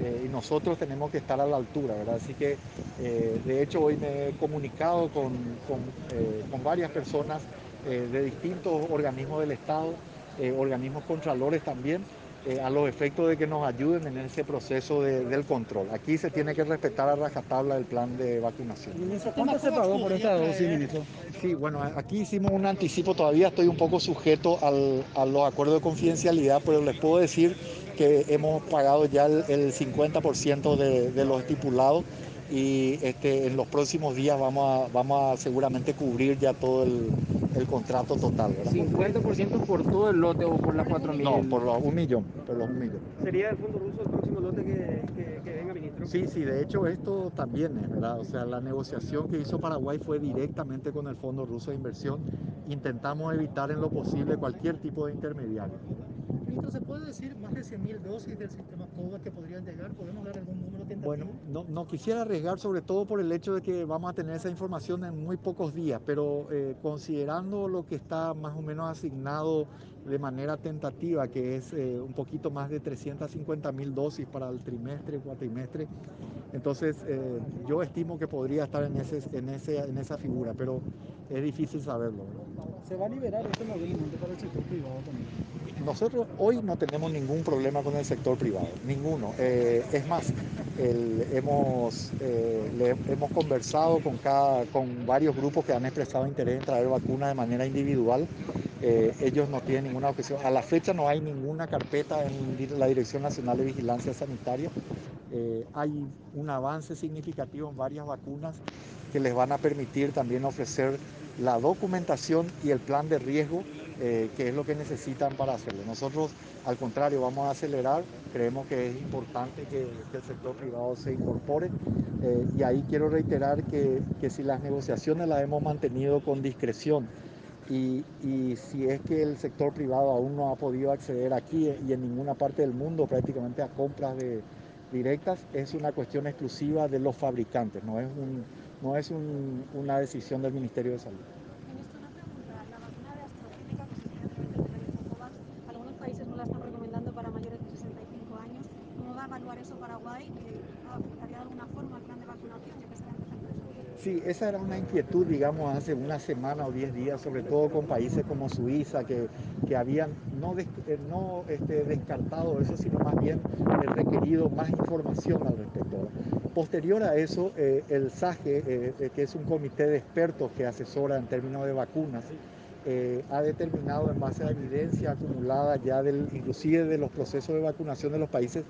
y nosotros tenemos que estar a la altura, ¿verdad? Así que de hecho hoy me he comunicado con, con varias personas de distintos organismos del Estado, organismos contralores también, eh, a los efectos de que nos ayuden en ese proceso del control. Aquí se tiene que respetar a rajatabla el plan de vacunación. ¿cuánto se pagó por esta dosis, ministro? Sí, bueno, aquí hicimos un anticipo, todavía estoy un poco sujeto a los acuerdos de confidencialidad, pero les puedo decir que hemos pagado ya el, 50% de, de los estipulados y este, en los próximos días vamos a, vamos a seguramente cubrir ya todo el, contrato total. ¿verdad? ¿50% por todo el lote o por las 4.000? No, por los un millón, por los un millón. ¿Sería el Fondo Ruso el próximo lote que, que, venga, ministro? Sí, sí, de hecho esto también es, ¿verdad? O sea, la negociación que hizo Paraguay fue directamente con el Fondo Ruso de Inversión. Intentamos evitar en lo posible cualquier tipo de intermediario. ¿Se puede decir más de 100.000 dosis del sistema COVAX que podrían llegar? ¿Podemos dar algún número tentativo? Bueno, no, no, quisiera arriesgar sobre todo por el hecho de que vamos a tener esa información en muy pocos días, pero eh, considerando lo que está más o menos asignado de manera tentativa, que es eh, un poquito más de 350 mil dosis para el trimestre, cuatrimestre, entonces eh, yo estimo que podría estar en, ese, en, ese, en esa figura, pero es difícil saberlo. ¿Se va a liberar este movilizante para el sector privado también? Nosotros hoy no tenemos ningún problema con el sector privado, ninguno. Eh, es más, hemos, eh, hemos conversado con, cada, con varios grupos que han expresado interés en traer vacunas de manera individual. Eh, ellos no tienen ninguna objeción. A la fecha no hay ninguna carpeta en la Dirección Nacional de Vigilancia Sanitaria. Hay un avance significativo en varias vacunas que les van a permitir también ofrecer la documentación y el plan de riesgo eh, que es lo que necesitan para hacerlo. Nosotros, al contrario, vamos a acelerar, creemos que es importante que, el sector privado se incorpore eh, y ahí quiero reiterar que, que, si las negociaciones las hemos mantenido con discreción y, y, si es que el sector privado aún no ha podido acceder aquí y en ninguna parte del mundo prácticamente a compras de, directas, es una cuestión exclusiva de los fabricantes, no es, un, no es un, una decisión del Ministerio de Salud. países no la están recomendando para mayores de 65 años. ¿Cómo va a evaluar eso Paraguay? ¿Afectaría de alguna forma al plan de vacunación? Ya que se Sí, esa era una inquietud, digamos, hace una semana o diez días, sobre todo con países como Suiza, que, que habían no, eh, no este, descartado eso, sino más bien requerido más información al respecto. Posterior a eso, eh, el SAGE, eh, que es un comité de expertos que asesora en términos de vacunas, eh, ha determinado en base a evidencia acumulada ya inclusive de los procesos de vacunación de los países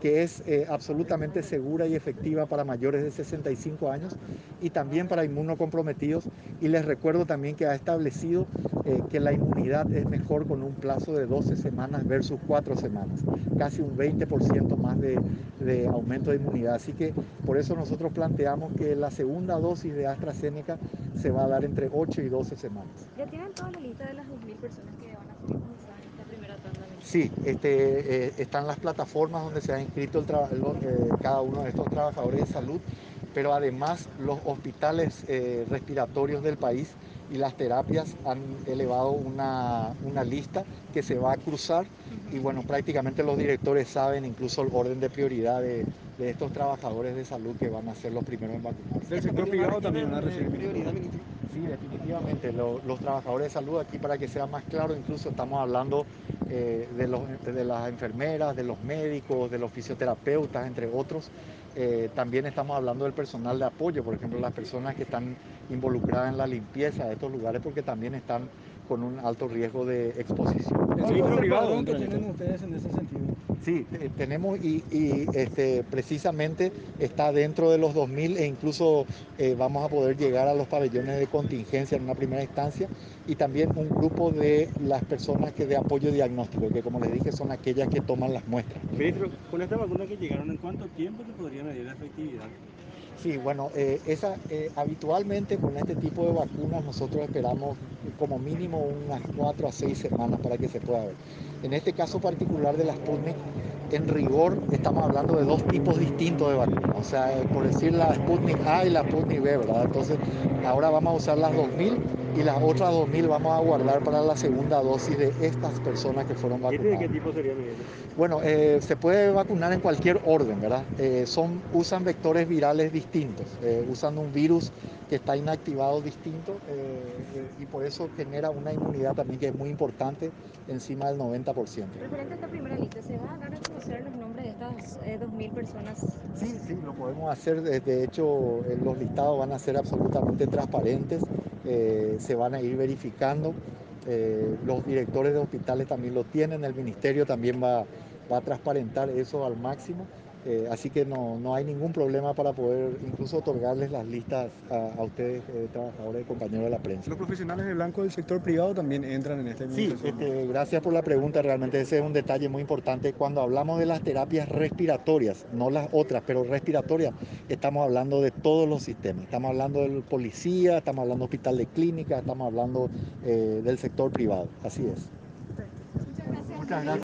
que es eh, absolutamente segura y efectiva para mayores de 65 años y también para inmunocomprometidos y les recuerdo también que ha establecido eh, que la inmunidad es mejor con un plazo de 12 semanas versus 4 semanas, casi un 20% más de, de aumento de inmunidad. Así que por eso nosotros planteamos que la segunda dosis de AstraZeneca se va a dar entre 8 y 12 semanas toda la lista de las 2.000 personas que van a ser en esta primera tanda? Sí, este, eh, están las plataformas donde se ha inscrito el eh, cada uno de estos trabajadores de salud, pero además los hospitales eh, respiratorios del país y las terapias han elevado una, una, lista que se va a cruzar y bueno, prácticamente los directores saben incluso el orden de prioridad de, de estos trabajadores de salud que van a ser los primeros en vacunarse. ¿Del sector privado también van a recibir prioridad, ministro? Sí, definitivamente. los trabajadores de salud, aquí para que sea más claro, incluso estamos hablando eh, de, los, de, las enfermeras, de los médicos, de los fisioterapeutas, entre otros. Eh, también estamos hablando del personal de apoyo, por ejemplo, las personas que están involucradas en la limpieza de estos lugares, porque también están con un alto riesgo de exposición. ¿El privado que tienen ustedes en ese sentido? Sí, tenemos y, este, precisamente está dentro de los 2.000 e incluso eh, vamos a poder llegar a los pabellones de contingencia en una primera instancia y también un grupo de las personas que de apoyo diagnóstico, que como les dije son aquellas que toman las muestras. Ministro, con esta vacuna que llegaron, ¿en cuánto tiempo se podría medir la efectividad? Sí, bueno, eh, esa, eh, habitualmente con este tipo de vacunas nosotros esperamos como mínimo unas cuatro a seis semanas para que se pueda ver. En este caso particular de la Sputnik, en rigor estamos hablando de dos tipos distintos de vacunas, o sea, por decir la Sputnik A y la Sputnik B, ¿verdad? Entonces, ahora vamos a usar las 2000 y las otras 2.000 vamos a guardar para la segunda dosis de estas personas que fueron ¿Y este vacunadas. de qué tipo sería, Miguel? Bueno, eh, se puede vacunar en cualquier orden, ¿verdad? Eh, son, usan vectores virales distintos, eh, usan un virus que está inactivado distinto eh, eh, y por eso genera una inmunidad también que es muy importante, encima del 90%. Referente a esta primera lista, ¿se va a dar a conocer los nombres de estas eh, 2.000 personas? Sí, sí, lo podemos hacer. De de hecho, eh, los listados van a ser absolutamente transparentes, eh, se van a ir verificando. eh, los directores de hospitales también lo tienen, el ministerio también va, va a transparentar eso al máximo. Eh, así que no, no hay ningún problema para poder incluso otorgarles las listas a, a ustedes, eh, trabajadores y compañeros de la prensa. Los profesionales de blanco del sector privado también entran en esta Sí, este, gracias por la pregunta. Realmente ese es un detalle muy importante. Cuando hablamos de las terapias respiratorias, no las otras, pero respiratorias, estamos hablando de todos los sistemas. Estamos hablando del policía, estamos hablando de hospital de clínica, estamos hablando eh, del sector privado. Así es. Muchas gracias. Muchas gracias.